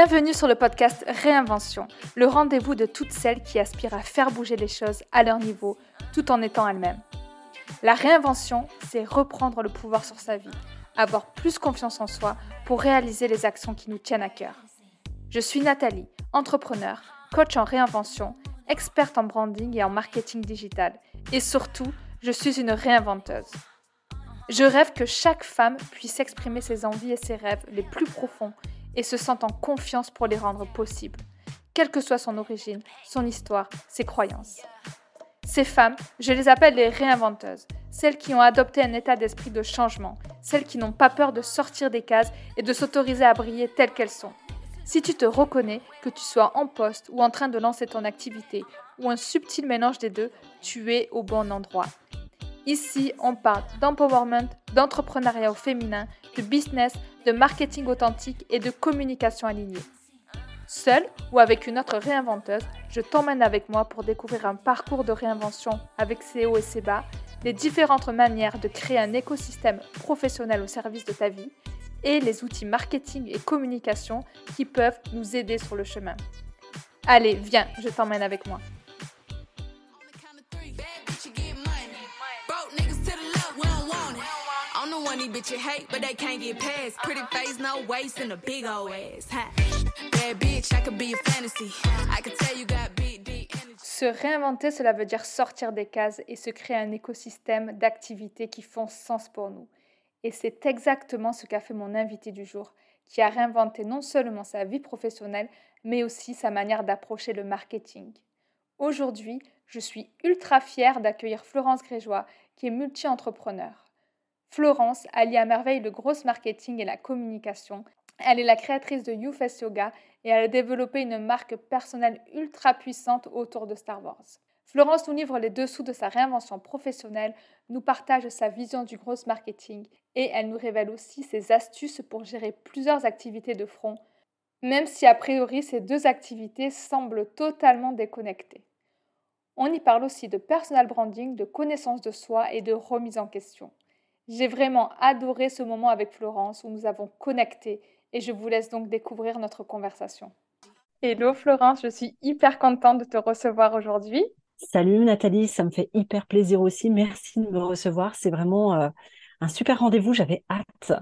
Bienvenue sur le podcast Réinvention, le rendez-vous de toutes celles qui aspirent à faire bouger les choses à leur niveau tout en étant elles-mêmes. La réinvention, c'est reprendre le pouvoir sur sa vie, avoir plus confiance en soi pour réaliser les actions qui nous tiennent à cœur. Je suis Nathalie, entrepreneur, coach en réinvention, experte en branding et en marketing digital, et surtout, je suis une réinventeuse. Je rêve que chaque femme puisse exprimer ses envies et ses rêves les plus profonds et se sentent en confiance pour les rendre possibles, quelle que soit son origine, son histoire, ses croyances. Ces femmes, je les appelle les réinventeuses, celles qui ont adopté un état d'esprit de changement, celles qui n'ont pas peur de sortir des cases et de s'autoriser à briller telles qu'elles sont. Si tu te reconnais, que tu sois en poste ou en train de lancer ton activité, ou un subtil mélange des deux, tu es au bon endroit. Ici, on parle d'empowerment, d'entrepreneuriat au féminin, de business, de marketing authentique et de communication alignée. Seule ou avec une autre réinventeuse, je t'emmène avec moi pour découvrir un parcours de réinvention avec ses hauts et ses bas, les différentes manières de créer un écosystème professionnel au service de ta vie et les outils marketing et communication qui peuvent nous aider sur le chemin. Allez, viens, je t'emmène avec moi. Se réinventer, cela veut dire sortir des cases et se créer un écosystème d'activités qui font sens pour nous. Et c'est exactement ce qu'a fait mon invité du jour, qui a réinventé non seulement sa vie professionnelle, mais aussi sa manière d'approcher le marketing. Aujourd'hui, je suis ultra fière d'accueillir Florence Grégeois, qui est multi-entrepreneur. Florence allie à merveille le gros marketing et la communication. Elle est la créatrice de YouFest Yoga et elle a développé une marque personnelle ultra puissante autour de Star Wars. Florence nous livre les dessous de sa réinvention professionnelle, nous partage sa vision du gros marketing et elle nous révèle aussi ses astuces pour gérer plusieurs activités de front, même si a priori ces deux activités semblent totalement déconnectées. On y parle aussi de personal branding, de connaissance de soi et de remise en question. J'ai vraiment adoré ce moment avec Florence où nous avons connecté et je vous laisse donc découvrir notre conversation. Hello Florence, je suis hyper contente de te recevoir aujourd'hui. Salut Nathalie, ça me fait hyper plaisir aussi. Merci de me recevoir. C'est vraiment euh, un super rendez-vous. J'avais hâte.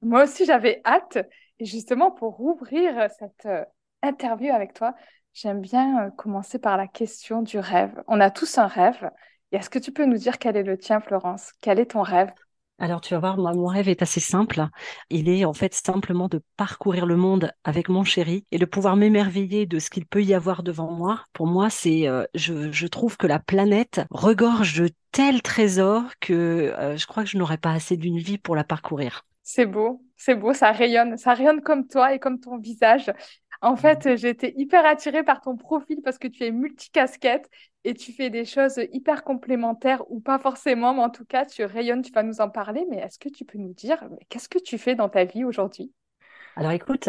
Moi aussi, j'avais hâte. Et justement, pour ouvrir cette euh, interview avec toi, j'aime bien euh, commencer par la question du rêve. On a tous un rêve. est-ce que tu peux nous dire quel est le tien, Florence? Quel est ton rêve? Alors, tu vas voir, mon rêve est assez simple. Il est en fait simplement de parcourir le monde avec mon chéri et de pouvoir m'émerveiller de ce qu'il peut y avoir devant moi. Pour moi, c'est, euh, je, trouve que la planète regorge de tels trésors que euh, je crois que je n'aurais pas assez d'une vie pour la parcourir. C'est beau, c'est beau, ça rayonne, ça rayonne comme toi et comme ton visage. En fait, j'ai été hyper attirée par ton profil parce que tu es multicasquette et tu fais des choses hyper complémentaires ou pas forcément, mais en tout cas, tu rayonnes, tu vas nous en parler. Mais est-ce que tu peux nous dire qu'est-ce que tu fais dans ta vie aujourd'hui? Alors écoute,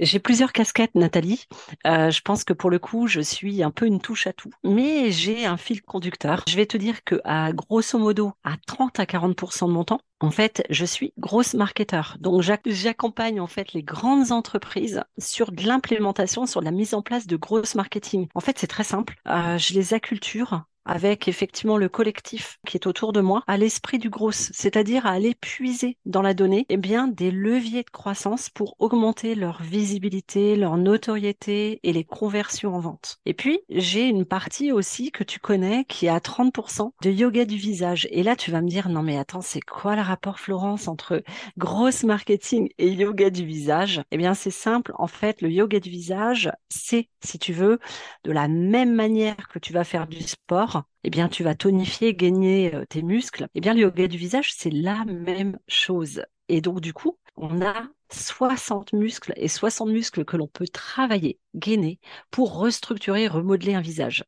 j'ai plusieurs casquettes, Nathalie. Euh, je pense que pour le coup, je suis un peu une touche à tout, mais j'ai un fil conducteur. Je vais te dire que à grosso modo, à 30 à 40% de mon temps, en fait, je suis grosse marketeur. Donc j'accompagne en fait les grandes entreprises sur de l'implémentation, sur la mise en place de grosses marketing. En fait, c'est très simple. Euh, je les acculture avec effectivement le collectif qui est autour de moi, à l'esprit du gros, c'est-à-dire à aller puiser dans la donnée eh bien, des leviers de croissance pour augmenter leur visibilité, leur notoriété et les conversions en vente. Et puis, j'ai une partie aussi que tu connais qui est à 30% de yoga du visage. Et là, tu vas me dire, non mais attends, c'est quoi le rapport, Florence, entre grosse marketing et yoga du visage? Eh bien, c'est simple. En fait, le yoga du visage, c'est, si tu veux, de la même manière que tu vas faire du sport, eh bien, tu vas tonifier, gagner euh, tes muscles. Eh bien, le yoga du visage, c'est la même chose. Et donc, du coup, on a 60 muscles et 60 muscles que l'on peut travailler, gainer, pour restructurer, remodeler un visage.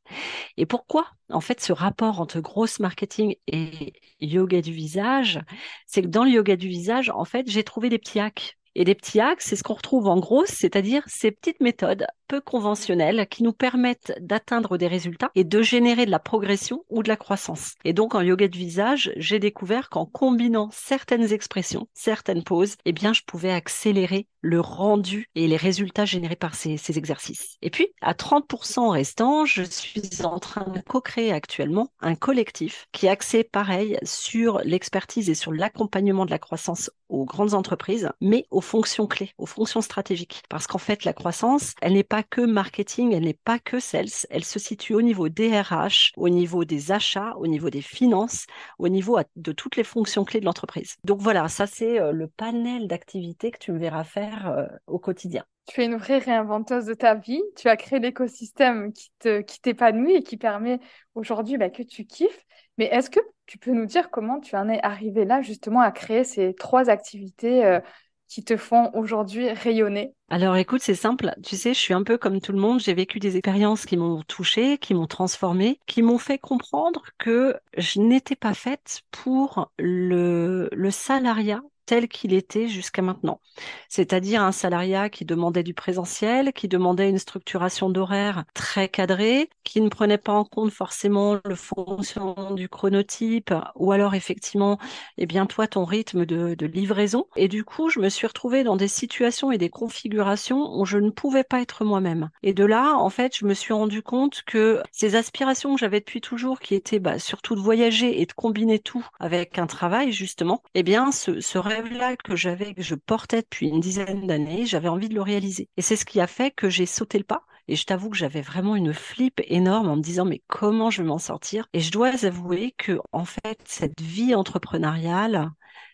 Et pourquoi, en fait, ce rapport entre grosse marketing et yoga du visage? C'est que dans le yoga du visage, en fait, j'ai trouvé des petits hacks Et les petits hacks, c'est ce qu'on retrouve en gros, c'est-à-dire ces petites méthodes peu conventionnelles qui nous permettent d'atteindre des résultats et de générer de la progression ou de la croissance. Et donc en yoga de visage, j'ai découvert qu'en combinant certaines expressions, certaines poses, eh bien je pouvais accélérer le rendu et les résultats générés par ces, ces exercices. Et puis à 30% restant, je suis en train de co-créer actuellement un collectif qui est axé pareil sur l'expertise et sur l'accompagnement de la croissance aux grandes entreprises, mais aux fonctions clés, aux fonctions stratégiques. Parce qu'en fait, la croissance, elle n'est pas que marketing, elle n'est pas que sales, elle se situe au niveau des RH, au niveau des achats, au niveau des finances, au niveau de toutes les fonctions clés de l'entreprise. Donc voilà, ça c'est euh, le panel d'activités que tu me verras faire euh, au quotidien. Tu es une vraie réinventeuse de ta vie. Tu as créé l'écosystème qui te, qui t'épanouit et qui permet aujourd'hui bah, que tu kiffes. Mais est-ce que tu peux nous dire comment tu en es arrivé là justement à créer ces trois activités euh, qui te font aujourd'hui rayonner Alors écoute, c'est simple. Tu sais, je suis un peu comme tout le monde. J'ai vécu des expériences qui m'ont touchée, qui m'ont transformée, qui m'ont fait comprendre que je n'étais pas faite pour le, le salariat tel qu'il était jusqu'à maintenant. C'est-à-dire un salariat qui demandait du présentiel, qui demandait une structuration d'horaire très cadrée, qui ne prenait pas en compte forcément le fonctionnement du chronotype, ou alors effectivement, eh bien toi, ton rythme de, livraison. Et du coup, je me suis retrouvée dans des situations et des configurations où je ne pouvais pas être moi-même. Et de là, en fait, je me suis rendu compte que ces aspirations que j'avais depuis toujours, qui étaient bah, surtout de voyager et de combiner tout avec un travail, justement, eh bien, ce, ce que j'avais, que je portais depuis une dizaine d'années, j'avais envie de le réaliser. Et c'est ce qui a fait que j'ai sauté le pas. Et je t'avoue que j'avais vraiment une flip énorme en me disant mais comment je vais m'en sortir? Et je dois avouer que en fait cette vie entrepreneuriale,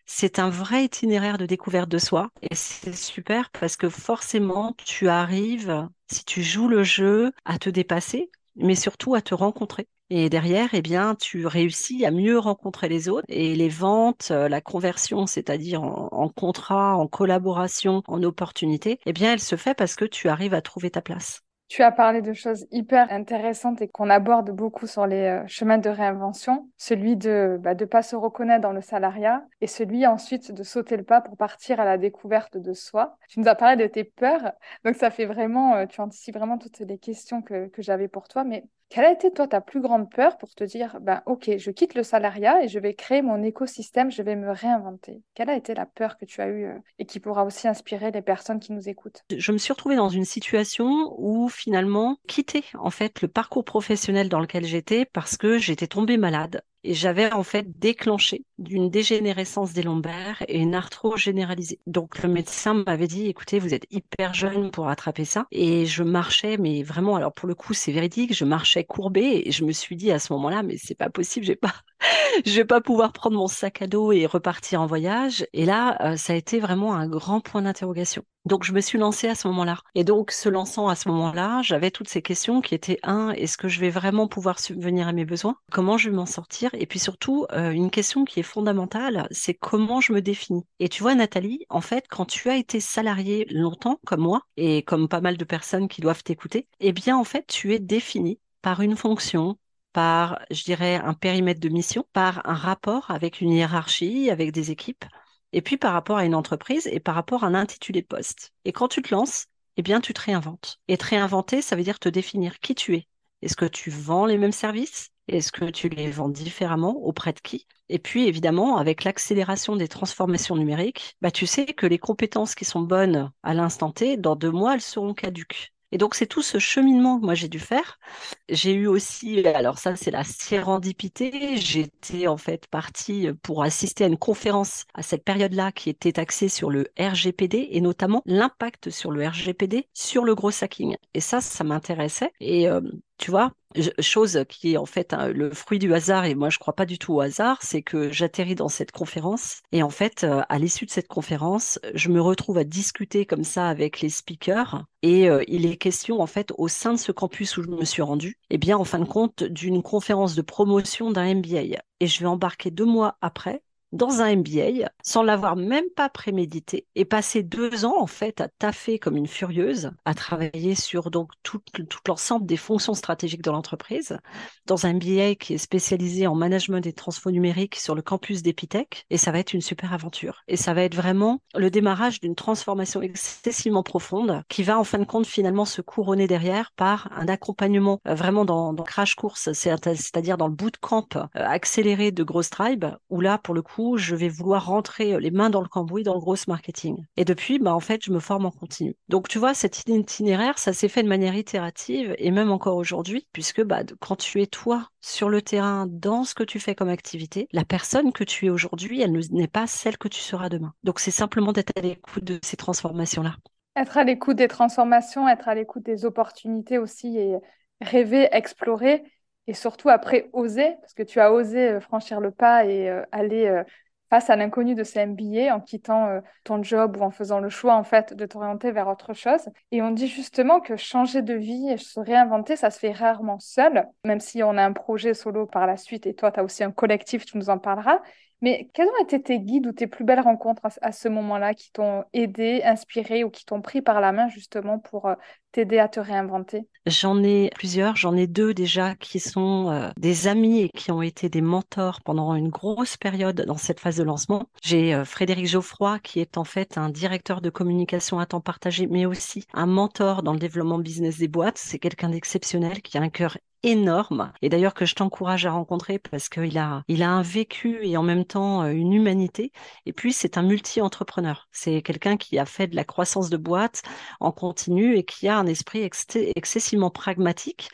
c'est un vrai itinéraire de découverte de soi et c'est super parce que forcément tu arrives, si tu joues le jeu, à te dépasser, mais surtout à te rencontrer. Et derrière, eh bien, tu réussis à mieux rencontrer les autres et les ventes, euh, la conversion, c'est-à-dire en, contrat, en collaboration, en opportunité, eh bien, elle se fait parce que tu arrives à trouver ta place. Tu as parlé de choses hyper intéressantes et qu'on aborde beaucoup sur les euh, chemins de réinvention, celui de ne bah, de pas se reconnaître dans le salariat et celui ensuite de sauter le pas pour partir à la découverte de soi. Tu nous as parlé de tes peurs, donc ça fait vraiment, euh, tu anticipes vraiment toutes les questions que, que j'avais pour toi, mais quelle a été, toi, ta plus grande peur pour te dire, ben, OK, je quitte le salariat et je vais créer mon écosystème, je vais me réinventer? Quelle a été la peur que tu as eue euh, et qui pourra aussi inspirer les personnes qui nous écoutent? Je me suis retrouvée dans une situation où finalement, quitter en fait le parcours professionnel dans lequel j'étais parce que j'étais tombée malade et j'avais en fait déclenché d'une dégénérescence des lombaires et une arthrose généralisée. Donc le médecin m'avait dit, écoutez, vous êtes hyper jeune pour attraper ça. Et je marchais, mais vraiment, alors pour le coup, c'est véridique, je marchais courbée et je me suis dit à ce moment-là, mais c'est pas possible, j'ai pas, je vais pas pouvoir prendre mon sac à dos et repartir en voyage. Et là, euh, ça a été vraiment un grand point d'interrogation. Donc je me suis lancée à ce moment-là. Et donc se lançant à ce moment-là, j'avais toutes ces questions qui étaient un, est-ce que je vais vraiment pouvoir subvenir à mes besoins? Comment je vais m'en sortir? Et puis surtout, euh, une question qui est fondamentale, c'est comment je me définis? Et tu vois Nathalie, en fait, quand tu as été salariée longtemps comme moi et comme pas mal de personnes qui doivent t'écouter, eh bien en fait, tu es définie par une fonction, par, je dirais, un périmètre de mission, par un rapport avec une hiérarchie, avec des équipes, et puis par rapport à une entreprise et par rapport à un intitulé poste. Et quand tu te lances, eh bien, tu te réinventes. Et te réinventer, ça veut dire te définir qui tu es. Est-ce que tu vends les mêmes services? Est-ce que tu les vends différemment Auprès de qui? Et puis, évidemment, avec l'accélération des transformations numériques, bah, tu sais que les compétences qui sont bonnes à l'instant T, dans deux mois, elles seront caduques. Et donc, c'est tout ce cheminement que moi j'ai dû faire. J'ai eu aussi, alors ça, c'est la sérendipité. J'étais en fait partie pour assister à une conférence à cette période-là qui était axée sur le RGPD et notamment l'impact sur le RGPD sur le gros hacking. Et ça, ça m'intéressait. Et euh, tu vois, chose qui est en fait le fruit du hasard, et moi je crois pas du tout au hasard, c'est que j'atterris dans cette conférence, et en fait, euh, à l'issue de cette conférence, je me retrouve à discuter comme ça avec les speakers, et euh, il est question en fait au sein de ce campus où je me suis rendue, eh bien en fin de compte, d'une conférence de promotion d'un MBA. Et je vais embarquer deux mois après dans un MBA sans l'avoir même pas prémédité et passer deux ans en fait à taffer comme une furieuse, à travailler sur donc tout, l'ensemble des fonctions stratégiques de l'entreprise dans un MBA qui est spécialisé en management des transfo numériques sur le campus d'Epitech et ça va être une super aventure. Et ça va être vraiment le démarrage d'une transformation excessivement profonde qui va en fin de compte finalement se couronner derrière par un accompagnement euh, vraiment dans, dans crash course, c'est-à-dire dans le bootcamp euh, accéléré de Gross Tribe où là pour le coup je vais vouloir rentrer les mains dans le cambouis dans le gros marketing. Et depuis, bah, en fait, je me forme en continu. Donc, tu vois, cet itinéraire, ça s'est fait de manière itérative et même encore aujourd'hui, puisque bah, quand tu es toi sur le terrain, dans ce que tu fais comme activité, la personne que tu es aujourd'hui, elle n'est pas celle que tu seras demain. Donc, c'est simplement d'être à l'écoute de ces transformations-là. Être à l'écoute des transformations, être à l'écoute des opportunités aussi et rêver, explorer et surtout après oser, parce que tu as osé euh, franchir le pas et euh, aller euh, face à l'inconnu de ces MBA en quittant ton job ou en faisant le choix en fait de t'orienter vers autre chose. Et on dit justement que changer de vie et se réinventer, ça se fait rarement seul, même si on a un projet solo par la suite et toi tu as aussi un collectif, tu nous en parleras. Mais quels ont été tes guides ou tes plus belles rencontres à, ce moment-là qui t'ont aidé, inspiré ou qui t'ont pris par la main justement pour euh, t'aider à te réinventer? J'en ai plusieurs, j'en ai deux déjà qui sont euh, des amis et qui ont été des mentors pendant une grosse période dans cette phase de lancement. J'ai euh, Frédéric Geoffroy qui est en fait un directeur de communication à temps partagé, mais aussi un mentor dans le développement business des boîtes. C'est quelqu'un d'exceptionnel qui a un cœur énorme et d'ailleurs que je t'encourage à rencontrer parce qu'il a, il a un vécu et en même temps euh, une humanité. Et puis, c'est un multi-entrepreneur. C'est quelqu'un qui a fait de la croissance de boîte en continu et qui a un esprit excessivement pragmatique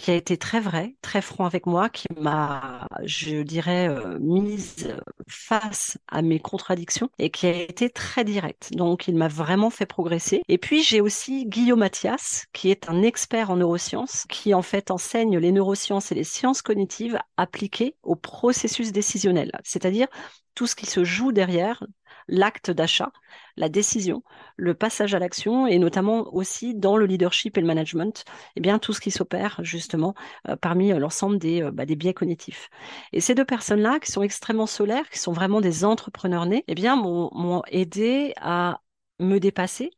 qui a été très vrai, très franc avec moi, qui m'a, je dirais, euh, mise face à mes contradictions et qui a été très direct. Donc, il m'a vraiment fait progresser. Et puis, j'ai aussi Guillaume Mathias, qui est un expert en neurosciences, qui en fait enseigne les neurosciences et les sciences cognitives appliquées au processus décisionnel, c'est-à-dire tout ce qui se joue derrière l'acte d'achat, la décision, le passage à l'action et notamment aussi dans le leadership et le management, eh bien tout ce qui s'opère justement euh, parmi euh, l'ensemble des, euh, bah, des biais cognitifs. Et ces deux personnes-là, qui sont extrêmement solaires, qui sont vraiment des entrepreneurs nés, eh bien m'ont aidé à me dépasser,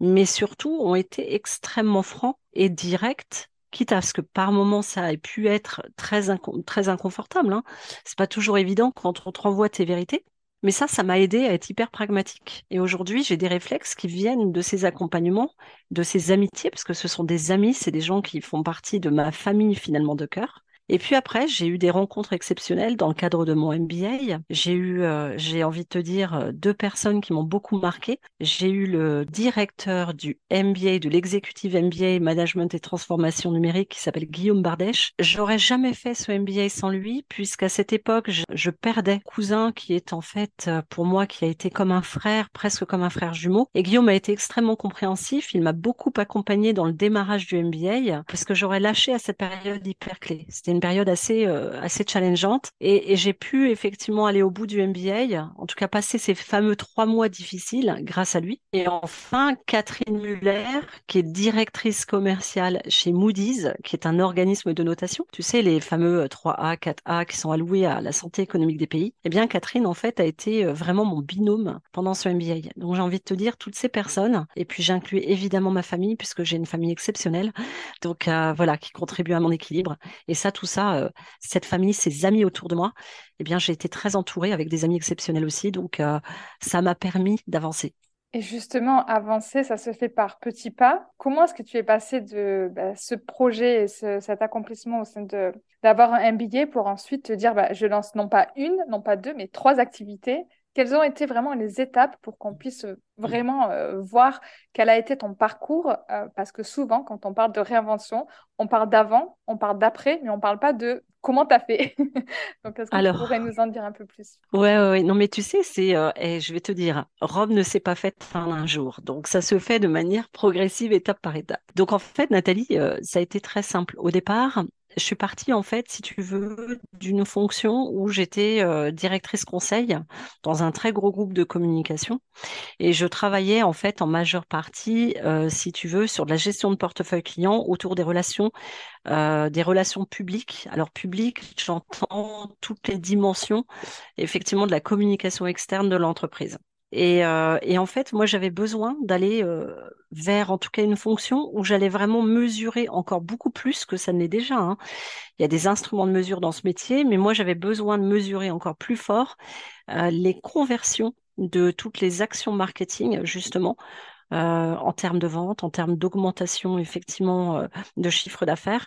mais surtout ont été extrêmement francs et directs quitte à ce que par moments ça ait pu être très, très inconfortable. Hein. C'est pas toujours évident quand on te renvoie tes vérités. Mais ça, ça m'a aidé à être hyper pragmatique. Et aujourd'hui, j'ai des réflexes qui viennent de ces accompagnements, de ces amitiés, parce que ce sont des amis, c'est des gens qui font partie de ma famille finalement de cœur. Et puis après, j'ai eu des rencontres exceptionnelles dans le cadre de mon MBA. J'ai eu, euh, j'ai envie de te dire, euh, deux personnes qui m'ont beaucoup marqué. J'ai eu le directeur du MBA, de l'exécutive MBA Management et Transformation Numérique qui s'appelle Guillaume Bardèche. J'aurais jamais fait ce MBA sans lui puisqu'à cette époque, je, perdais cousin qui est en fait euh, pour moi qui a été comme un frère, presque comme un frère jumeau. Et Guillaume a été extrêmement compréhensif. Il m'a beaucoup accompagné dans le démarrage du MBA parce que j'aurais lâché à cette période hyper clé. Période assez, euh, assez challengeante et, j'ai pu effectivement aller au bout du MBA, en tout cas passer ces fameux trois mois difficiles grâce à lui. Et enfin, Catherine Muller, qui est directrice commerciale chez Moody's, qui est un organisme de notation. Tu sais, les fameux 3A, 4A qui sont alloués à la santé économique des pays. Eh bien, Catherine, en fait, a été euh, vraiment mon binôme pendant ce MBA. Donc, j'ai envie de te dire, toutes ces personnes, et puis j'inclus évidemment ma famille, puisque j'ai une famille exceptionnelle, donc euh, voilà, qui contribue à mon équilibre. Et ça, tout ça, euh, cette famille, ces amis autour de moi, eh bien, j'ai été très entourée avec des amis exceptionnels aussi. Donc, euh, ça m'a permis d'avancer. Et justement, avancer, ça se fait par petits pas. Comment est-ce que tu es passé de bah, ce projet et cet accomplissement au sein de d'avoir un MBA pour ensuite te dire, bah, je lance non pas une, non pas deux, mais trois activités quelles ont été vraiment les étapes pour qu'on puisse euh, vraiment euh, voir quel a été ton parcours euh, Parce que souvent, quand on parle de réinvention, on parle d'avant, on parle d'après, mais on ne parle pas de comment tu as fait. Donc, est-ce que tu pourrais nous en dire un peu plus? Oui, ouais, ouais. Non, mais tu sais, c'est, et je vais te dire, Rome ne s'est pas faite en un jour. Donc, ça se fait de manière progressive, étape par étape. Donc, en fait, Nathalie, ça a été très simple. Au départ, je suis partie, en fait, si tu veux, d'une fonction où j'étais euh, directrice conseil dans un très gros groupe de communication. Et je travaillais, en fait, en majeure partie, euh, si tu veux, sur de la gestion de portefeuille client autour des relations, euh, des relations publiques. Alors, publiques, j'entends toutes les dimensions, effectivement, de la communication externe de l'entreprise. Et, euh, et, en fait, moi, j'avais besoin d'aller euh, vers, en tout cas, une fonction où j'allais vraiment mesurer encore beaucoup plus que ça ne l'est déjà. Hein. Il y a des instruments de mesure dans ce métier, mais moi, j'avais besoin de mesurer encore plus fort euh, les conversions de toutes les actions marketing, justement, euh, en termes de vente, en termes d'augmentation effectivement euh, de chiffre d'affaires.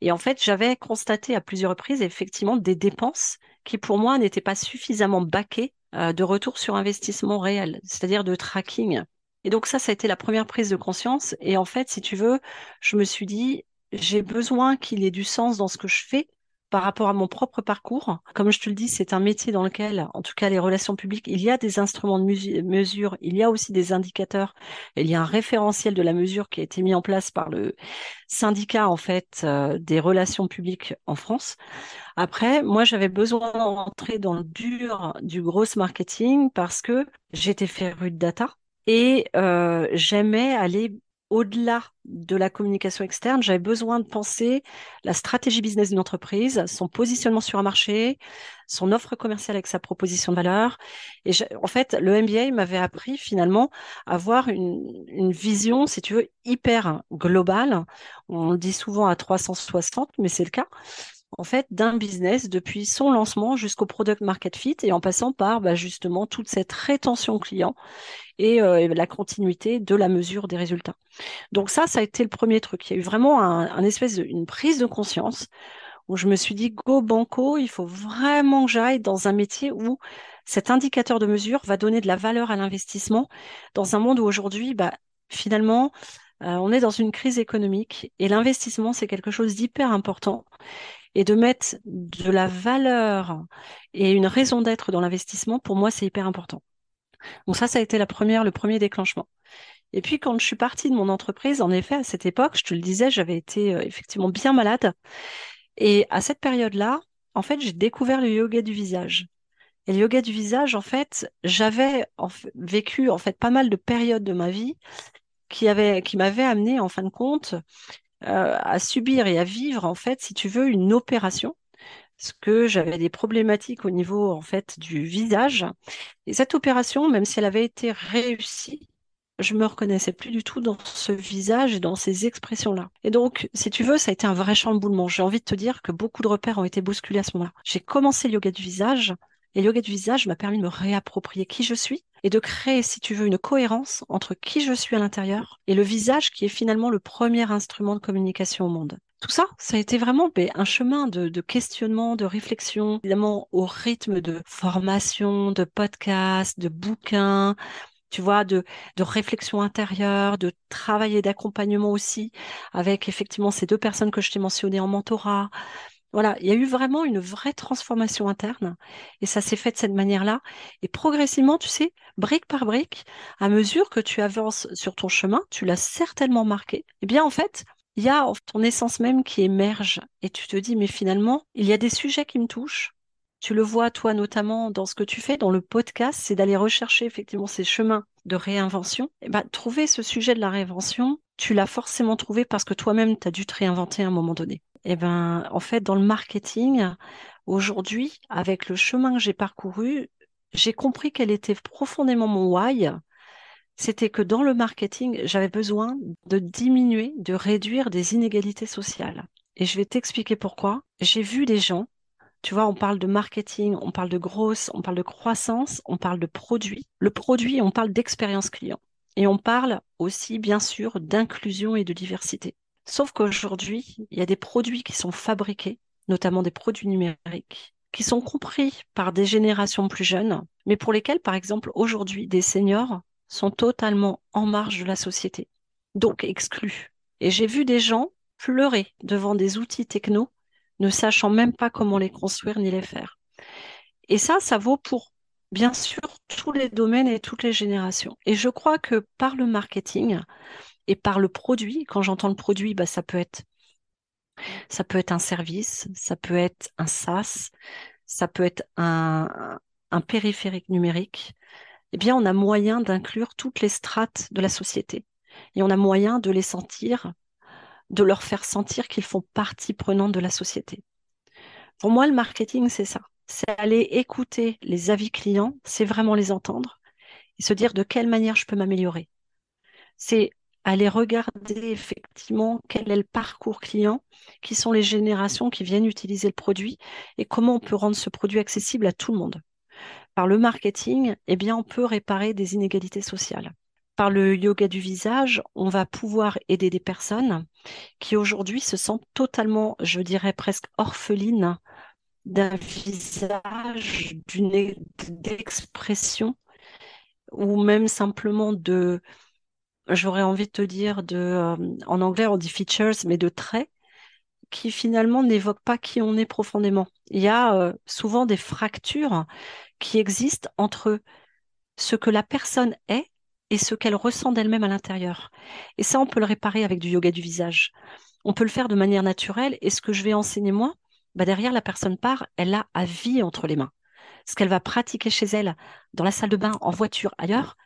Et en fait, j'avais constaté à plusieurs reprises effectivement des dépenses qui pour moi n'étaient pas suffisamment baquées euh, de retour sur investissement réel, c'est-à-dire de tracking. Et donc ça, ça a été la première prise de conscience. Et en fait, si tu veux, je me suis dit, j'ai besoin qu'il ait du sens dans ce que je fais par rapport à mon propre parcours. Comme je te le dis, c'est un métier dans lequel, en tout cas les relations publiques, il y a des instruments de mesure, il y a aussi des indicateurs, il y a un référentiel de la mesure qui a été mis en place par le syndicat en fait euh, des relations publiques en France. Après, moi j'avais besoin d'entrer dans le dur du gros marketing parce que j'étais féru de data et euh, j'aimais aller au-delà de la communication externe, j'avais besoin de penser la stratégie business d'une entreprise, son positionnement sur un marché, son offre commerciale avec sa proposition de valeur. Et en fait, le MBA m'avait appris finalement à avoir une, vision, si tu veux, hyper globale. On le dit souvent à 360, mais c'est le cas en fait d'un business depuis son lancement jusqu'au product market fit et en passant par bah, justement toute cette rétention client euh, et, la continuité de la mesure des résultats. Donc ça, ça a été le premier truc. Il y a eu vraiment un, espèce de, une prise de conscience où je me suis dit, go banco, il faut vraiment que j'aille dans un métier où cet indicateur de mesure va donner de la valeur à l'investissement dans un monde où aujourd'hui, bah, finalement, euh, on est dans une crise économique et l'investissement, c'est quelque chose d'hyper important. Et de mettre de la valeur et une raison d'être dans l'investissement, pour moi, c'est hyper important. Donc ça, ça a été la première, le premier déclenchement. Et puis quand je suis partie de mon entreprise, en effet, à cette époque, je te le disais, j'avais été euh, effectivement bien malade. Et à cette période-là, en fait, j'ai découvert le yoga du visage. Et le yoga du visage, en fait, j'avais vécu en fait pas mal de périodes de ma vie qui avaient, qui m'avaient amené en fin de compte euh, à subir et à vivre en fait, si tu veux, une opération parce que j'avais des problématiques au niveau en fait du visage. Et cette opération, même si elle avait été réussie, je me reconnaissais plus du tout dans ce visage et dans ces expressions-là. Et donc, si tu veux, ça a été un vrai chamboulement. J'ai envie de te dire que beaucoup de repères ont été bousculés à ce moment-là. J'ai commencé le yoga du visage et le yoga du visage m'a permis de me réapproprier qui je suis et de créer, si tu veux, une cohérence entre qui je suis à l'intérieur et le visage qui est finalement le premier instrument de communication au monde tout ça, ça a été vraiment ben, un chemin de, questionnement, de réflexion, évidemment au rythme de formation, de podcasts, de bouquins, tu vois, de, de réflexion intérieure, de travail et d'accompagnement aussi, avec effectivement ces deux personnes que je t'ai mentionnées en mentorat. Voilà, il y a eu vraiment une vraie transformation interne et ça s'est fait de cette manière-là. Et progressivement, tu sais, brique par brique, à mesure que tu avances sur ton chemin, tu l'as certainement marqué. Eh bien, en fait, il y a ton essence même qui émerge et tu te dis, mais finalement, il y a des sujets qui me touchent. Tu le vois, toi, notamment dans ce que tu fais dans le podcast, c'est d'aller rechercher effectivement ces chemins de réinvention. Et eh ben, trouver ce sujet de la réinvention, tu l'as forcément trouvé parce que toi-même, tu as dû te réinventer à un moment donné. Eh ben, en fait, dans le marketing, aujourd'hui, avec le chemin que j'ai parcouru, j'ai compris quel était profondément mon why, c'était que dans le marketing, j'avais besoin de diminuer, de réduire des inégalités sociales. Et je vais t'expliquer pourquoi. J'ai vu des gens, tu vois, on parle de marketing, on parle de grosse, on parle de croissance, on parle de produit. Le produit, on parle d'expérience client. Et on parle aussi, bien sûr, d'inclusion et de diversité. Sauf qu'aujourd'hui, il y a des produits qui sont fabriqués, notamment des produits numériques, qui sont compris par des générations plus jeunes, mais pour lesquels, par exemple, aujourd'hui, des seniors sont totalement en marge de la société, donc exclus. Et j'ai vu des gens pleurer devant des outils techno, ne sachant même pas comment les construire ni les faire. Et ça, ça vaut pour, bien sûr, tous les domaines et toutes les générations. Et je crois que par le marketing et par le produit, quand j'entends le produit, bah, ça peut être un service, ça peut être un SaaS, ça peut être un, un périphérique numérique. Eh bien, on a moyen d'inclure toutes les strates de la société et on a moyen de les sentir, de leur faire sentir qu'ils font partie prenante de la société. Pour moi, le marketing, c'est ça. C'est aller écouter les avis clients, c'est vraiment les entendre et se dire de quelle manière je peux m'améliorer. C'est aller regarder effectivement quel est le parcours client, qui sont les générations qui viennent utiliser le produit et comment on peut rendre ce produit accessible à tout le monde. Par le marketing, eh bien, on peut réparer des inégalités sociales. Par le yoga du visage, on va pouvoir aider des personnes qui aujourd'hui se sentent totalement, je dirais presque orphelines d'un visage, d'une d'expression ou même simplement de, j'aurais envie de te dire, de, euh, en anglais on dit features, mais de traits qui finalement n'évoquent pas qui on est profondément. Il y a euh, souvent des fractures qui existent entre ce que la personne est et ce qu'elle ressent d'elle-même à l'intérieur. Et ça, on peut le réparer avec du yoga du visage. On peut le faire de manière naturelle. Et ce que je vais enseigner moi, bah derrière la personne part, elle a à vie entre les mains. Ce qu'elle va pratiquer chez elle, dans la salle de bain, en voiture, ailleurs,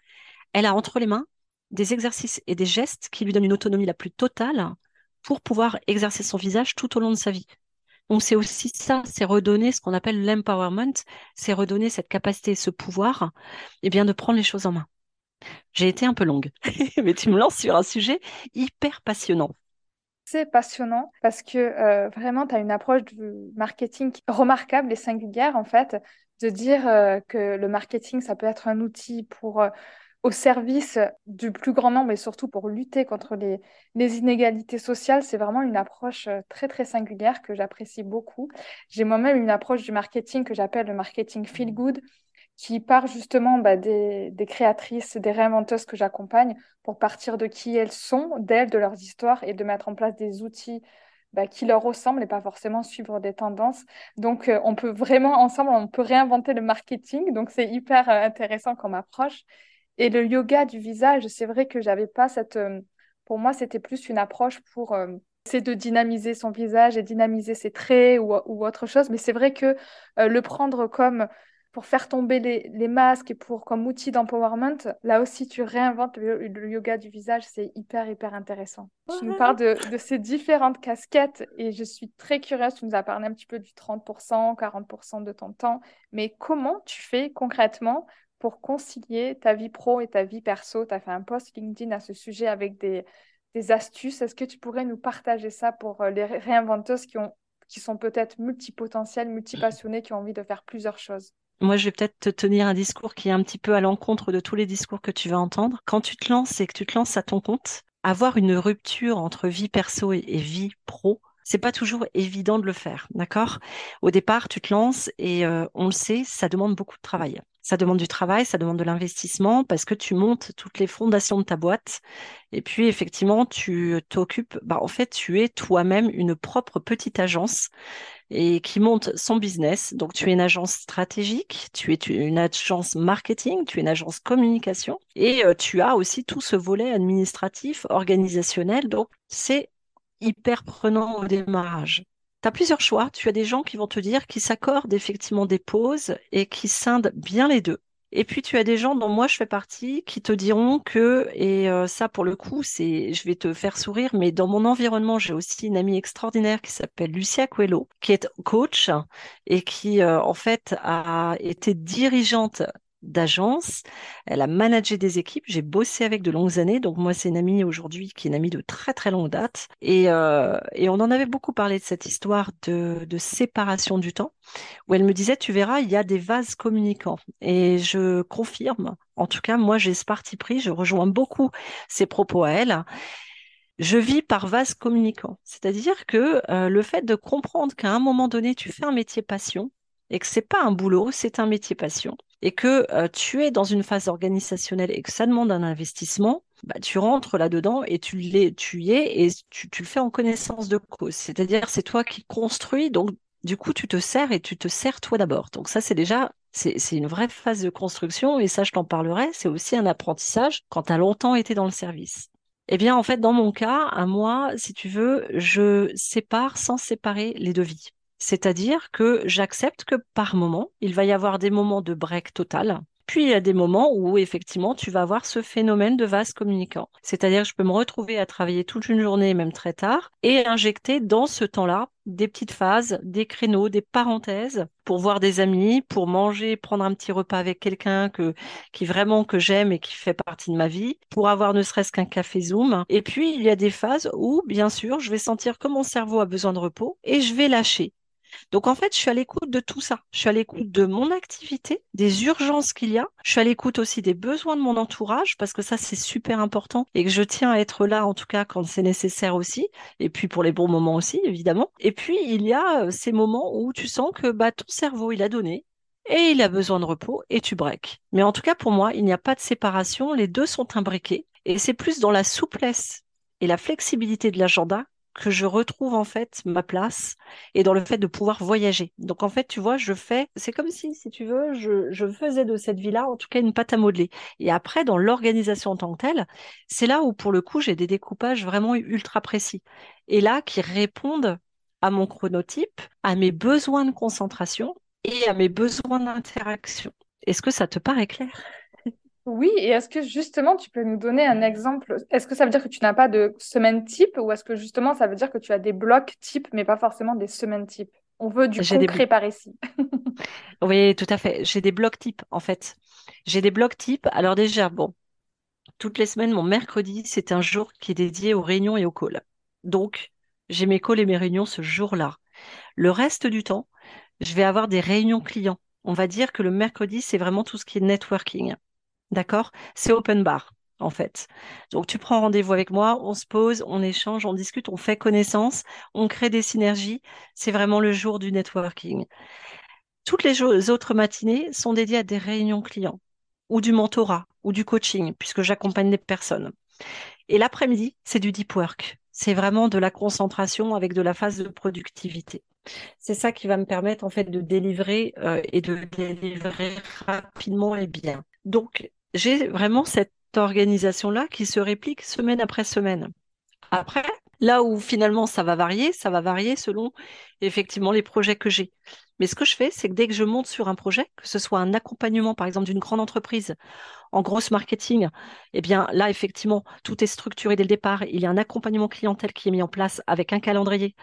elle a entre les mains des exercices et des gestes qui lui donnent une autonomie la plus totale pour pouvoir exercer son visage tout au long de sa vie. Donc c'est aussi ça, c'est redonner ce qu'on appelle l'empowerment, c'est redonner cette capacité, ce pouvoir, et eh bien de prendre les choses en main. J'ai été un peu longue, mais tu me lances sur un sujet hyper passionnant. C'est passionnant parce que euh, vraiment, tu as une approche du marketing remarquable et singulière, en fait, de dire euh, que le marketing, ça peut être un outil pour euh, au service du plus grand nombre et surtout pour lutter contre les, inégalités sociales, c'est vraiment une approche euh, très très singulière que j'apprécie beaucoup. J'ai moi-même une approche du marketing que j'appelle le marketing feel good, qui part justement bah, des, des, créatrices, des réinventeuses que j'accompagne pour partir de qui elles sont, d'elles, de leurs histoires et de mettre en place des outils bah, qui leur ressemblent et pas forcément suivre des tendances. Donc, euh, on peut vraiment, ensemble, on peut réinventer le marketing. Donc, c'est hyper euh, intéressant comme approche. Et le yoga du visage, c'est vrai que j'avais pas cette. Euh, pour moi, c'était plus une approche pour euh, essayer de dynamiser son visage et dynamiser ses traits ou, autre chose. Mais c'est vrai que euh, le prendre comme pour faire tomber les, masques et pour comme outil d'empowerment, là aussi tu réinventes le, yoga du visage, c'est hyper hyper intéressant. Tu nous parles de, de, ces différentes casquettes et je suis très curieuse, tu nous as parlé un petit peu du 30%, 40% de ton temps, mais comment tu fais concrètement pour concilier ta vie pro et ta vie perso Tu as fait un post LinkedIn à ce sujet avec des, astuces. Est-ce que tu pourrais nous partager ça pour euh, les réinventeuses qui sont peut-être multipotentielles, multipassionnées, qui ont envie de faire plusieurs choses? Moi, je vais peut-être te tenir un discours qui est un petit peu à l'encontre de tous les discours que tu vas entendre. Quand tu te lances et que tu te lances à ton compte, avoir une rupture entre vie perso et vie pro, c'est pas toujours évident de le faire, d'accord? Au départ, tu te lances et euh, on le sait, ça demande beaucoup de travail. Ça demande du travail, ça demande de l'investissement parce que tu montes toutes les fondations de ta boîte et puis effectivement, tu t'occupes, bah, en fait, tu es toi-même une propre petite agence et qui monte son business. Donc, tu es une agence stratégique, tu es une agence marketing, tu es une agence communication et euh, tu as aussi tout ce volet administratif, organisationnel. Donc, c'est hyper prenant au démarrage. Tu as plusieurs choix. Tu as des gens qui vont te dire qu'ils s'accordent effectivement des pauses et qui scindent bien les deux. Et puis tu as des gens dont moi je fais partie qui te diront que, et euh, ça pour le coup, c'est, je vais te faire sourire, mais dans mon environnement, j'ai aussi une amie extraordinaire qui s'appelle Lucia Coelho, qui est coach et qui euh, en fait a été dirigeante d'agence. Elle a managé des équipes. J'ai bossé avec de longues années. Donc moi, c'est une amie aujourd'hui qui est une amie de très très longue date. Et, euh, et on en avait beaucoup parlé de cette histoire de, séparation du temps, où elle me disait, tu verras, il y a des vases communicants. Et je confirme. En tout cas, moi, j'ai ce parti pris. Je rejoins beaucoup ses propos à elle je vis par vase communicant. C'est-à-dire que euh, le fait de comprendre qu'à un moment donné, tu fais un métier passion et que c'est pas un boulot, c'est un métier passion et que euh, tu es dans une phase organisationnelle et que ça demande un investissement, bah, tu rentres là-dedans et tu, tu y es et tu, le fais en connaissance de cause. C'est-à-dire, c'est toi qui construis, donc du coup, tu te sers et tu te sers toi d'abord. Donc ça, c'est déjà, c'est une vraie phase de construction et ça, je t'en parlerai. C'est aussi un apprentissage quand tu as longtemps été dans le service. Eh bien, en fait, dans mon cas, à moi, si tu veux, je sépare sans séparer les deux vies. C'est-à-dire que j'accepte que par moment, il va y avoir des moments de break total. Puis il y a des moments où effectivement tu vas avoir ce phénomène de vase communicant. C'est-à-dire que je peux me retrouver à travailler toute une journée, même très tard, et injecter dans ce temps-là des petites phases, des créneaux, des parenthèses pour voir des amis, pour manger, prendre un petit repas avec quelqu'un que, qui vraiment que j'aime et qui fait partie de ma vie, pour avoir ne serait-ce qu'un café Zoom. Et puis, il y a des phases où, bien sûr, je vais sentir que mon cerveau a besoin de repos et je vais lâcher. Donc en fait, je suis à l'écoute de tout ça. Je suis à l'écoute de mon activité, des urgences qu'il y a. Je suis à l'écoute aussi des besoins de mon entourage parce que ça, c'est super important et que je tiens à être là, en tout cas, quand c'est nécessaire aussi. Et puis pour les bons moments aussi, évidemment. Et puis, il y a euh, ces moments où tu sens que bah, ton cerveau, il a donné, et il a besoin de repos et tu breaks. Mais en tout cas, pour moi, il n'y a pas de séparation, les deux sont imbriqués et c'est plus dans la souplesse et la flexibilité de l'agenda que je retrouve en fait ma place et dans le fait de pouvoir voyager. Donc en fait, tu vois, je fais, c'est comme si, si tu veux, je, je faisais de cette vie-là en tout cas une pâte à modeler. Et après, dans l'organisation en tant que telle, c'est là où pour le coup, j'ai des découpages vraiment ultra précis. Et là, qui répondent à mon chronotype, à mes besoins de concentration et à mes besoins d'interaction. Est-ce que ça te paraît clair? Oui, et est-ce que justement tu peux nous donner un exemple? Est-ce que ça veut dire que tu n'as pas de semaine type ou est-ce que justement ça veut dire que tu as des blocs type mais pas forcément des semaines type? On veut du concret par ici. oui, tout à fait. J'ai des blocs type en fait. J'ai des blocs type. Alors déjà, bon, toutes les semaines, mon mercredi, c'est un jour qui est dédié aux réunions et aux calls. Donc, j'ai mes calls et mes réunions ce jour-là. Le reste du temps, je vais avoir des réunions clients. On va dire que le mercredi, c'est vraiment tout ce qui est networking. D'accord? C'est open bar, en fait. Donc, tu prends rendez-vous avec moi, on se pose, on échange, on discute, on fait connaissance, on crée des synergies. C'est vraiment le jour du networking. Toutes les autres matinées sont dédiées à des réunions clients ou du mentorat ou du coaching, puisque j'accompagne les personnes. Et l'après-midi, c'est du deep work. C'est vraiment de la concentration avec de la phase de productivité. C'est ça qui va me permettre en fait de délivrer euh, et de délivrer rapidement et bien. Donc, j'ai vraiment cette organisation-là qui se réplique semaine après semaine. Après, là où finalement ça va varier, ça va varier selon effectivement les projets que j'ai. Mais ce que je fais, c'est que dès que je monte sur un projet, que ce soit un accompagnement par exemple d'une grande entreprise en grosse marketing, eh bien là effectivement tout est structuré dès le départ. Il y a un accompagnement clientèle qui est mis en place avec un calendrier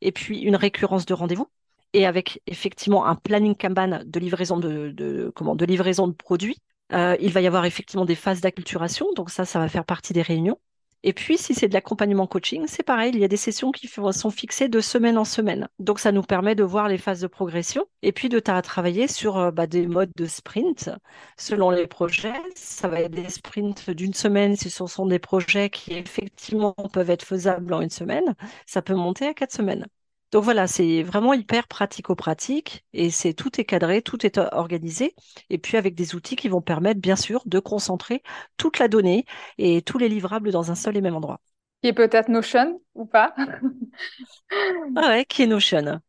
et puis une récurrence de rendez-vous et avec effectivement un planning Kanban de livraison de, de, comment, de livraison de produits euh, il va y avoir effectivement des phases d'acculturation, donc ça, ça va faire partie des réunions. Et puis, si c'est de l'accompagnement coaching, c'est pareil, il y a des sessions qui sont fixées de semaine en semaine. Donc, ça nous permet de voir les phases de progression et puis de travailler sur euh, bah, des modes de sprint selon les projets. Ça va être des sprints d'une semaine si ce sont des projets qui effectivement peuvent être faisables en une semaine. Ça peut monter à quatre semaines. Donc voilà, c'est vraiment hyper pratico-pratique et c'est tout est cadré, tout est organisé et puis avec des outils qui vont permettre bien sûr de concentrer toute la donnée et tous les livrables dans un seul et même endroit. Qui est peut-être Notion ou pas Ah ouais, qui est Notion.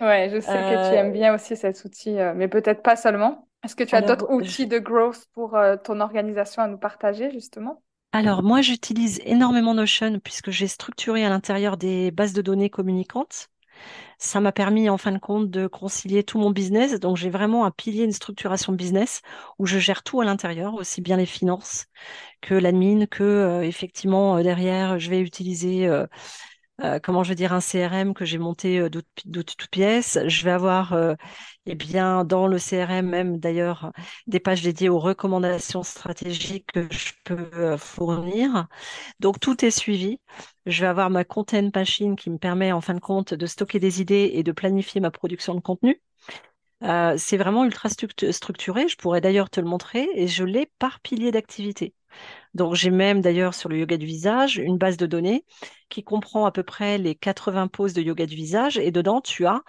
Ouais, je sais que tu aimes euh, bien aussi cet outil, euh, mais peut-être pas seulement. Est-ce que tu as d'autres outils de growth pour euh, ton organisation à nous partager justement? Alors moi j'utilise énormément Notion puisque j'ai structuré à l'intérieur des bases de données communicantes ça m'a permis en fin de compte de concilier tout mon business. Donc j'ai vraiment un pilier, une structuration business où je gère tout à l'intérieur, aussi bien les finances que l'admin, que euh, effectivement euh, derrière je vais utiliser euh, comment je vais dire un CRM que j'ai monté de toutes pièces. Je vais avoir eh bien dans le CRM même d'ailleurs des pages dédiées aux recommandations stratégiques que je peux fournir. Donc tout est suivi. Je vais avoir ma content machine qui me permet en fin de compte de stocker des idées et de planifier ma production de contenu. Euh, c'est vraiment ultra structuré. Je pourrais d'ailleurs te le montrer et je l'ai par pilier d'activité. Donc j'ai même d'ailleurs sur le yoga du visage une base de données qui comprend à peu près les 80 poses de yoga du visage et dedans tu as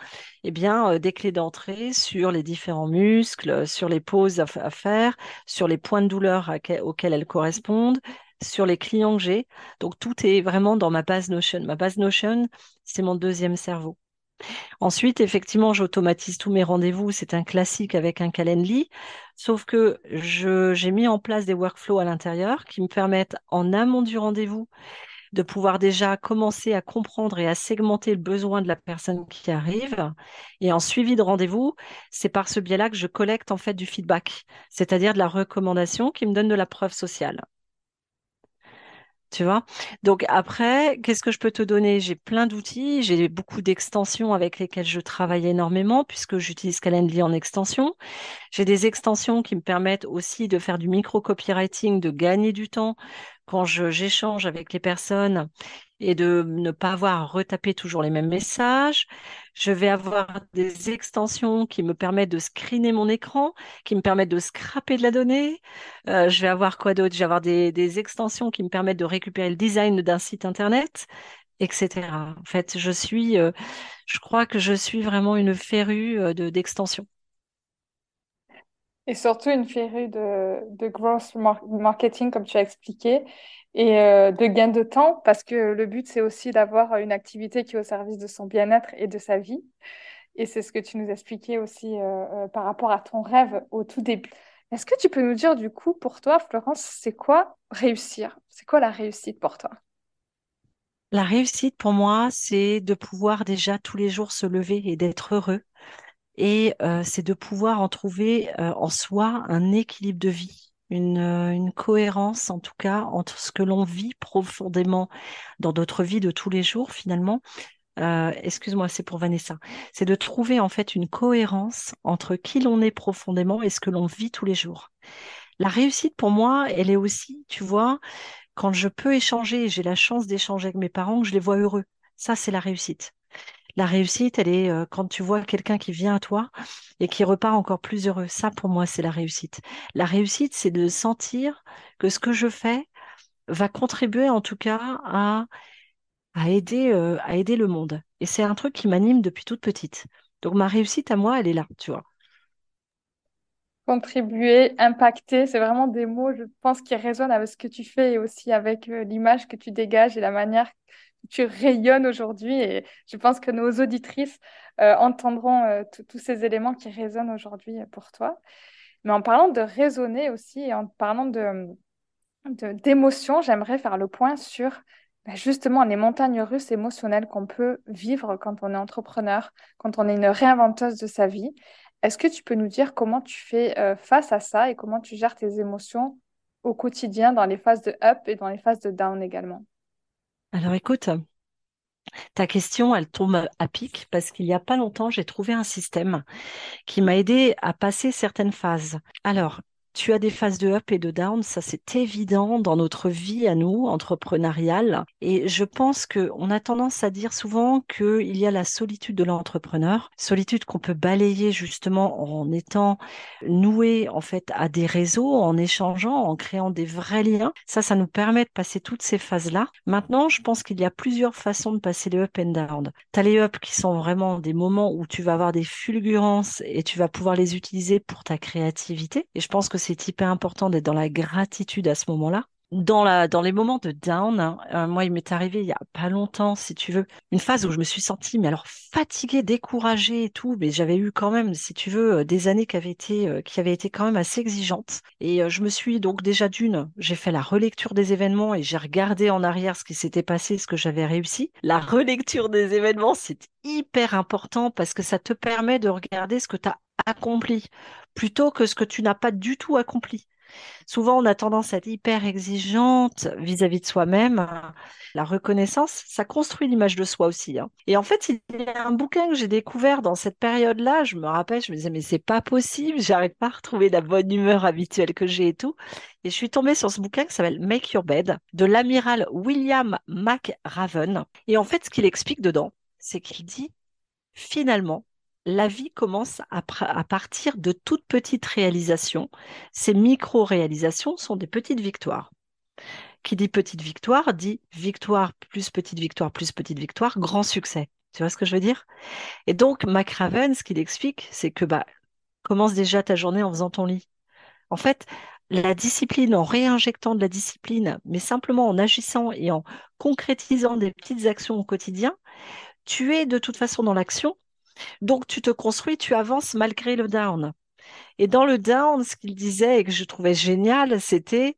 eh bien euh, des clés d'entrée sur les différents muscles, sur les poses à, faire, sur les points de douleur auxquels elles correspondent, sur les clients que j'ai. Donc tout est vraiment dans ma base Notion. Ma base Notion, c'est mon deuxième cerveau. Ensuite, effectivement, j'automatise tous mes rendez-vous. C'est un classique avec un Calendly. Sauf que j'ai mis en place des workflows à l'intérieur qui me permettent, en amont du rendez-vous, de pouvoir déjà commencer à comprendre et à segmenter le besoin de la personne qui arrive. Et en suivi de rendez-vous, c'est par ce biais-là que je collecte en fait du feedback, c'est-à-dire de la recommandation qui me donne de la preuve sociale. Tu vois? Donc après, qu'est-ce que je peux te donner? J'ai plein d'outils, j'ai beaucoup d'extensions avec lesquelles je travaille énormément puisque j'utilise Calendly en extension. J'ai des extensions qui me permettent aussi de faire du micro-copywriting, de gagner du temps quand j'échange avec les personnes et de ne pas avoir à retaper toujours les mêmes messages. Je vais avoir des extensions qui me permettent de screener mon écran, qui me permettent de scraper de la donnée. Euh, je vais avoir quoi d'autre? Je vais avoir des, extensions qui me permettent de récupérer le design d'un site internet, etc. En fait, je suis, euh, je crois que je suis vraiment une férue euh, de d'extensions. Et surtout une férue de, de growth marketing, comme tu as expliqué, et euh, de gain de temps, parce que le but, c'est aussi d'avoir une activité qui est au service de son bien-être et de sa vie. Et c'est ce que tu nous expliquais aussi euh, euh, par rapport à ton rêve au tout début. Est-ce que tu peux nous dire, du coup, pour toi, Florence, c'est quoi réussir? C'est quoi la réussite pour toi? La réussite, pour moi, c'est de pouvoir déjà tous les jours se lever et d'être heureux et euh, c'est de pouvoir en trouver euh, en soi un équilibre de vie, une, euh, une, cohérence en tout cas entre ce que l'on vit profondément dans notre vie de tous les jours finalement. Excuse-moi, c'est pour Vanessa. C'est de trouver en fait une cohérence entre qui l'on est profondément et ce que l'on vit tous les jours. La réussite pour moi, elle est aussi, tu vois, quand je peux échanger, j'ai la chance d'échanger avec mes parents, que je les vois heureux. Ça, c'est la réussite. La réussite, elle est euh, quand tu vois quelqu'un qui vient à toi et qui repart encore plus heureux. Ça, pour moi, c'est la réussite. La réussite, c'est de sentir que ce que je fais va contribuer en tout cas à, aider, euh, à aider le monde. Et c'est un truc qui m'anime depuis toute petite. Donc ma réussite à moi, elle est là, tu vois. Contribuer, impacter, c'est vraiment des mots, je pense, qui résonnent avec ce que tu fais et aussi avec euh, l'image que tu dégages et la manière tu rayonnes aujourd'hui et je pense que nos auditrices euh, entendront euh, tous ces éléments qui résonnent aujourd'hui pour toi. Mais en parlant de raisonner aussi et en parlant de, d'émotions, j'aimerais faire le point sur bah, justement les montagnes russes émotionnelles qu'on peut vivre quand on est entrepreneur, quand on est une réinventeuse de sa vie. Est-ce que tu peux nous dire comment tu fais euh, face à ça et comment tu gères tes émotions au quotidien dans les phases de up et dans les phases de down également? Alors écoute, ta question, elle tombe à pic parce qu'il n'y a pas longtemps, j'ai trouvé un système qui m'a aidé à passer certaines phases. Alors, tu as des phases de up et de down, ça c'est évident dans notre vie à nous, entrepreneuriale. Et je pense qu'on a tendance à dire souvent qu'il y a la solitude de l'entrepreneur, solitude qu'on peut balayer justement en étant noué en fait à des réseaux, en échangeant, en créant des vrais liens. Ça, ça nous permet de passer toutes ces phases-là. Maintenant, je pense qu'il y a plusieurs façons de passer les up and down. Tu as les up qui sont vraiment des moments où tu vas avoir des fulgurances et tu vas pouvoir les utiliser pour ta créativité. Et je pense que c'est hyper important d'être dans la gratitude à ce moment-là. Dans, la, dans les moments de down, hein, euh, moi, il m'est arrivé il y a pas longtemps, si tu veux, une phase où je me suis sentie, mais alors fatiguée, découragée et tout, mais j'avais eu quand même, si tu veux, euh, des années qui avaient été, euh, qui avaient été quand même assez exigeantes. Et je me suis donc déjà d'une, j'ai fait la relecture des événements et j'ai regardé en arrière ce qui s'était passé, ce que j'avais réussi. La relecture des événements, c'est hyper important parce que ça te permet de regarder ce que tu as accompli plutôt que ce que tu n'as pas du tout accompli. Souvent, on a tendance à être hyper exigeante vis-à-vis de soi-même. La reconnaissance, ça construit l'image de soi aussi. Hein. Et en fait, il y a un bouquin que j'ai découvert dans cette période-là. Je me rappelle, je me disais, mais c'est pas possible, j'arrive pas à retrouver la bonne humeur habituelle que j'ai et tout. Et je suis tombée sur ce bouquin qui s'appelle Make Your Bed de l'amiral William McRaven. Et en fait, ce qu'il explique dedans, c'est qu'il dit, finalement, la vie commence à, partir de toutes petites réalisations. Ces micro-réalisations sont des petites victoires. Qui dit petite victoire dit victoire plus petite victoire plus petite victoire, grand succès. Tu vois ce que je veux dire? Et donc, McRaven, ce qu'il explique, c'est que bah, commence déjà ta journée en faisant ton lit. En fait, la discipline, en réinjectant de la discipline, mais simplement en agissant et en concrétisant des petites actions au quotidien, tu es de toute façon dans l'action. Donc, tu te construis, tu avances malgré le down. Et dans le down, ce qu'il disait et que je trouvais génial, c'était,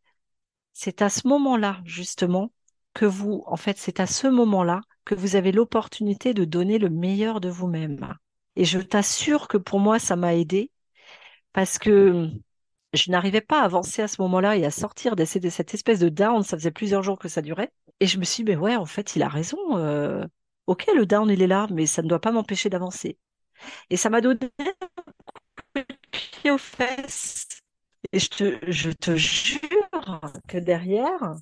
c'est à ce moment-là, justement, que vous, en fait, c'est à ce moment-là que vous avez l'opportunité de donner le meilleur de vous-même. Et je t'assure que pour moi, ça m'a aidé parce que je n'arrivais pas à avancer à ce moment-là et à sortir de cette espèce de down. Ça faisait plusieurs jours que ça durait. Et je me suis dit, mais ouais, en fait, il a raison. Euh, ok, le down, il est là, mais ça ne doit pas m'empêcher d'avancer. Et ça m'a donné un pied aux fesses. Et je te, je te jure que derrière,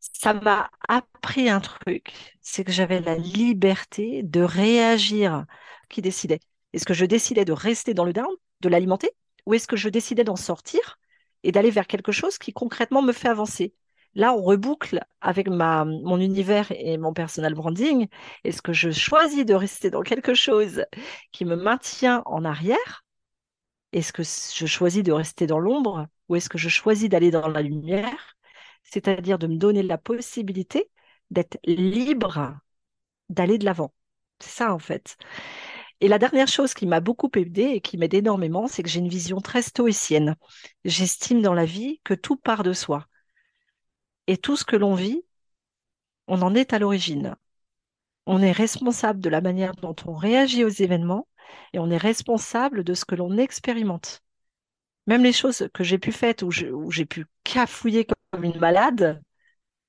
ça m'a appris un truc. C'est que j'avais la liberté de réagir. Qui décidait? Est-ce que je décidais de rester dans le down, de l'alimenter, ou est-ce que je décidais d'en sortir et d'aller vers quelque chose qui concrètement me fait avancer? Là, on reboucle avec ma, mon univers et mon personal branding. Est-ce que je choisis de rester dans quelque chose qui me maintient en arrière? Est-ce que je choisis de rester dans l'ombre ou est-ce que je choisis d'aller dans la lumière? C'est-à-dire de me donner la possibilité d'être libre d'aller de l'avant. C'est ça en fait. Et la dernière chose qui m'a beaucoup aidé et qui m'aide énormément, c'est que j'ai une vision très stoïcienne. J'estime dans la vie que tout part de soi. Et tout ce que l'on vit, on en est à l'origine. On est responsable de la manière dont on réagit aux événements et on est responsable de ce que l'on expérimente. Même les choses que j'ai pu faire où j'ai pu cafouiller comme une malade,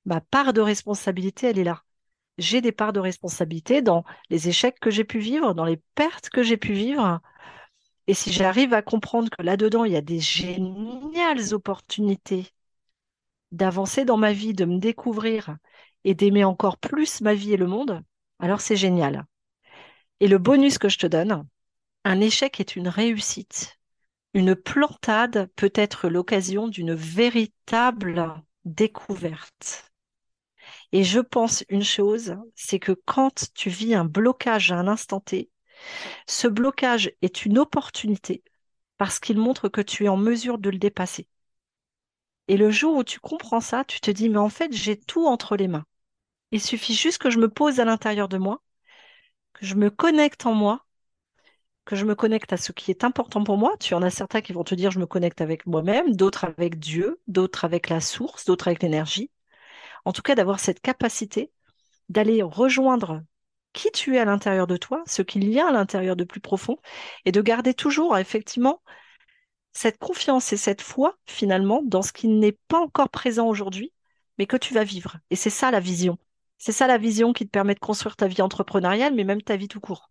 ma part de responsabilité, elle est là. J'ai des parts de responsabilité dans les échecs que j'ai pu vivre, dans les pertes que j'ai pu vivre. Et si j'arrive à comprendre que là-dedans, il y a des géniales opportunités d'avancer dans ma vie, de me découvrir et d'aimer encore plus ma vie et le monde, alors c'est génial. Et le bonus que je te donne, un échec est une réussite. Une plantade peut être l'occasion d'une véritable découverte. Et je pense une chose, c'est que quand tu vis un blocage à un instant T, ce blocage est une opportunité parce qu'il montre que tu es en mesure de le dépasser. Et le jour où tu comprends ça, tu te dis, mais en fait, j'ai tout entre les mains. Il suffit juste que je me pose à l'intérieur de moi, que je me connecte en moi, que je me connecte à ce qui est important pour moi. Tu en as certains qui vont te dire, je me connecte avec moi-même, d'autres avec Dieu, d'autres avec la source, d'autres avec l'énergie. En tout cas, d'avoir cette capacité d'aller rejoindre qui tu es à l'intérieur de toi, ce qu'il y a à l'intérieur de plus profond, et de garder toujours effectivement cette confiance et cette foi finalement dans ce qui n'est pas encore présent aujourd'hui, mais que tu vas vivre. Et c'est ça la vision. C'est ça la vision qui te permet de construire ta vie entrepreneuriale, mais même ta vie tout court.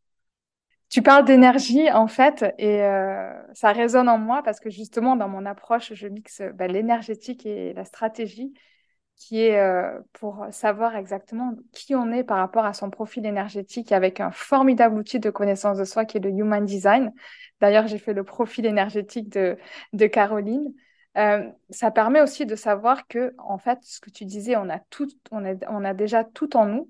Tu parles d'énergie en fait, et euh, ça résonne en moi parce que justement dans mon approche, je mixe bah, l'énergétique et la stratégie qui est euh, pour savoir exactement qui on est par rapport à son profil énergétique avec un formidable outil de connaissance de soi qui est le Human Design. D'ailleurs, j'ai fait le profil énergétique de, Caroline. Euh, ça permet aussi de savoir que, en fait, ce que tu disais, on a tout, on a, on a déjà tout en nous.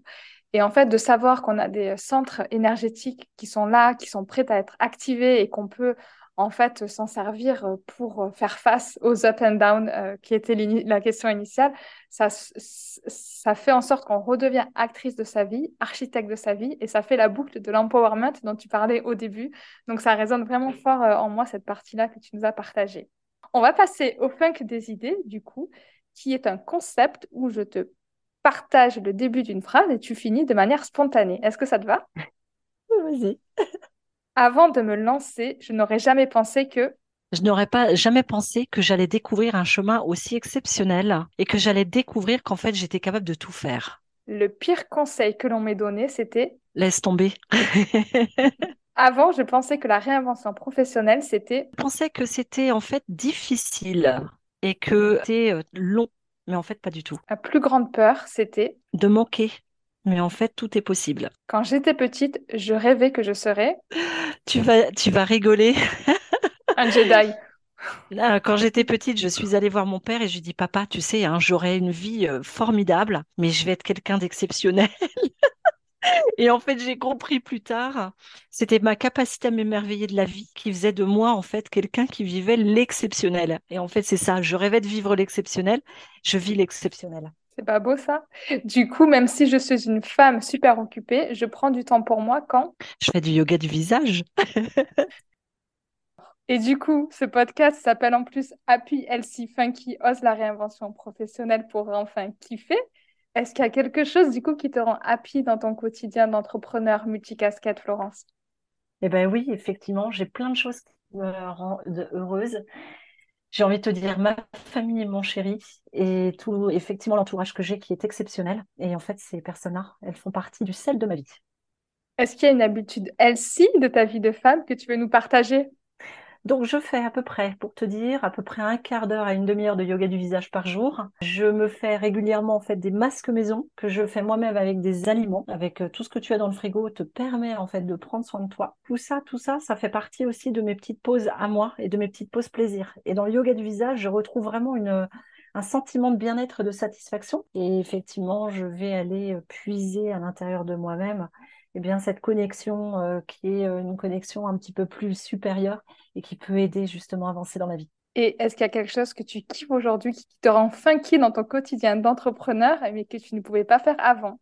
Et en fait, de savoir qu'on a des centres énergétiques qui sont là, qui sont prêts à être activés et qu'on peut en fait s'en servir euh, pour euh, faire face aux up and down euh, qui était la question initiale, ça, ça fait en sorte qu'on redevient actrice de sa vie, architecte de sa vie, et ça fait la boucle de l'empowerment dont tu parlais au début. Donc ça résonne vraiment fort en moi, cette partie-là que tu nous as partagée. On va passer au funk des idées, du coup, qui est un concept où je te partage le début d'une phrase et tu finis de manière spontanée. Est-ce que ça te va? Vas-y. Avant de me lancer, je n'aurais jamais pensé que je n'aurais pas jamais pensé que j'allais découvrir un chemin aussi exceptionnel et que j'allais découvrir qu'en fait j'étais capable de tout faire. Le pire conseil que l'on m'ait donné, c'était Laisse tomber. Avant, je pensais que la réinvention professionnelle, c'était... Je pensais que c'était en fait difficile et que c'était euh, long, mais en fait pas du tout. La plus grande peur, c'était... De manquer, mais en fait tout est possible. Quand j'étais petite, je rêvais que je serais tu vas, tu vas rigoler. Un Jedi. Quand j'étais petite, je suis allée voir mon père et je lui ai dit, papa, tu sais, hein, j'aurai une vie euh, formidable, mais je vais être quelqu'un d'exceptionnel. et en fait, j'ai compris plus tard, c'était ma capacité à m'émerveiller de la vie qui faisait de moi, en fait, quelqu'un qui vivait l'exceptionnel. Et en fait, c'est ça, je rêvais de vivre l'exceptionnel, je vis l'exceptionnel. C'est pas beau ça? Du coup, même si je suis une femme super occupée, je prends du temps pour moi quand? Je fais du yoga du visage. Et du coup, ce podcast s'appelle en plus Happy Healthy Funky Ose la réinvention professionnelle pour enfin kiffer. Est-ce qu'il y a quelque chose du coup qui te rend happy dans ton quotidien d'entrepreneur multicasquette, Florence? Eh ben oui, effectivement, j'ai plein de choses qui me rendent heureuse. J'ai envie de te dire ma famille mon chéri et tout effectivement l'entourage que j'ai qui est exceptionnel. Et en fait, ces personnes-là, elles font partie du sel de ma vie. Est-ce qu'il y a une habitude healthy de ta vie de femme que tu veux nous partager? Donc, je fais à peu près, pour te dire, à peu près un quart d'heure à une demi-heure de yoga du visage par jour. Je me fais régulièrement en fait des masques maison que je fais moi-même avec des aliments, avec euh, tout ce que tu as dans le frigo te permet en fait de prendre soin de toi. Tout ça, tout ça, ça fait partie aussi de mes petites pauses à moi et de mes petites pauses plaisir. Et dans le yoga du visage, je retrouve vraiment une un sentiment de bien-être, de satisfaction. Et effectivement, je vais aller euh, puiser à l'intérieur de moi-même eh bien, cette connexion euh, qui est euh, une connexion un petit peu plus supérieure et qui peut aider justement à avancer dans la vie. Et est-ce qu'il y a quelque chose que tu kiffes aujourd'hui qui te rend funky dans ton quotidien d'entrepreneur, mais que tu ne pouvais pas faire avant?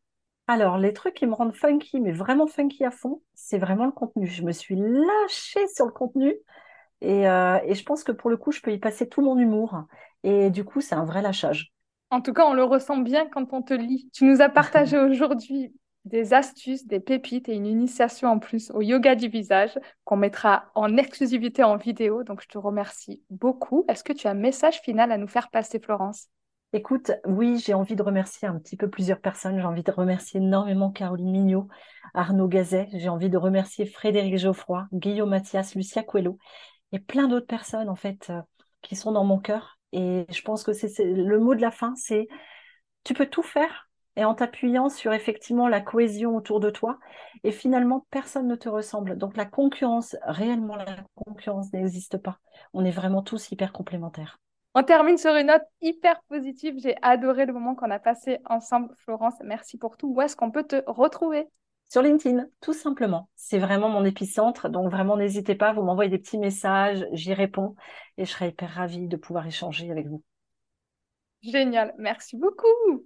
Alors, les trucs qui me rendent funky, mais vraiment funky à fond, c'est vraiment le contenu. Je me suis lâchée sur le contenu et, euh, et, je pense que pour le coup, je peux y passer tout mon humour. Et du coup, c'est un vrai lâchage. En tout cas, on le ressent bien quand on te lit. Tu nous as partagé aujourd'hui des astuces, des pépites et une initiation en plus au yoga du visage qu'on mettra en exclusivité en vidéo. Donc, je te remercie beaucoup. Est-ce que tu as un message final à nous faire passer, Florence? Écoute, oui, j'ai envie de remercier un petit peu plusieurs personnes. J'ai envie de remercier énormément Caroline Mignot, Arnaud Gazet. J'ai envie de remercier Frédéric Geoffroy, Guillaume Mathias, Lucia Coelho et plein d'autres personnes, en fait, euh, qui sont dans mon cœur. Et je pense que c'est le mot de la fin, c'est tu peux tout faire et en t'appuyant sur effectivement la cohésion autour de toi. Et finalement, personne ne te ressemble. Donc la concurrence, réellement la concurrence n'existe pas. On est vraiment tous hyper complémentaires. On termine sur une note hyper positive. J'ai adoré le moment qu'on a passé ensemble, Florence. Merci pour tout. Où est-ce qu'on peut te retrouver? Sur LinkedIn, tout simplement. C'est vraiment mon épicentre. Donc vraiment, n'hésitez pas, vous m'envoyez des petits messages, j'y réponds et je serai hyper ravie de pouvoir échanger avec vous. Génial. Merci beaucoup.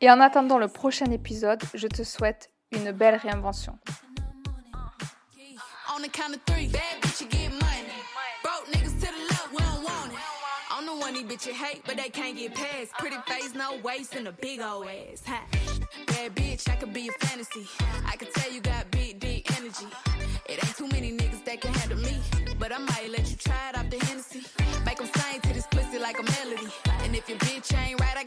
et en attendant le prochain épisode, je te souhaite une belle réinvention. on the count of three. Bad bitch, you get money. Broke niggas to the left, we don't want it. I'm the one these bitches hate, but they can't get past. Pretty face, no waist, and a big old ass. Huh? Bad bitch, I could be a fantasy. I could tell you got big, deep energy. It ain't too many niggas that can handle me. But I might let you try it off the Hennessy. Make them sing to this pussy like a melody. And if your bitch ain't right, I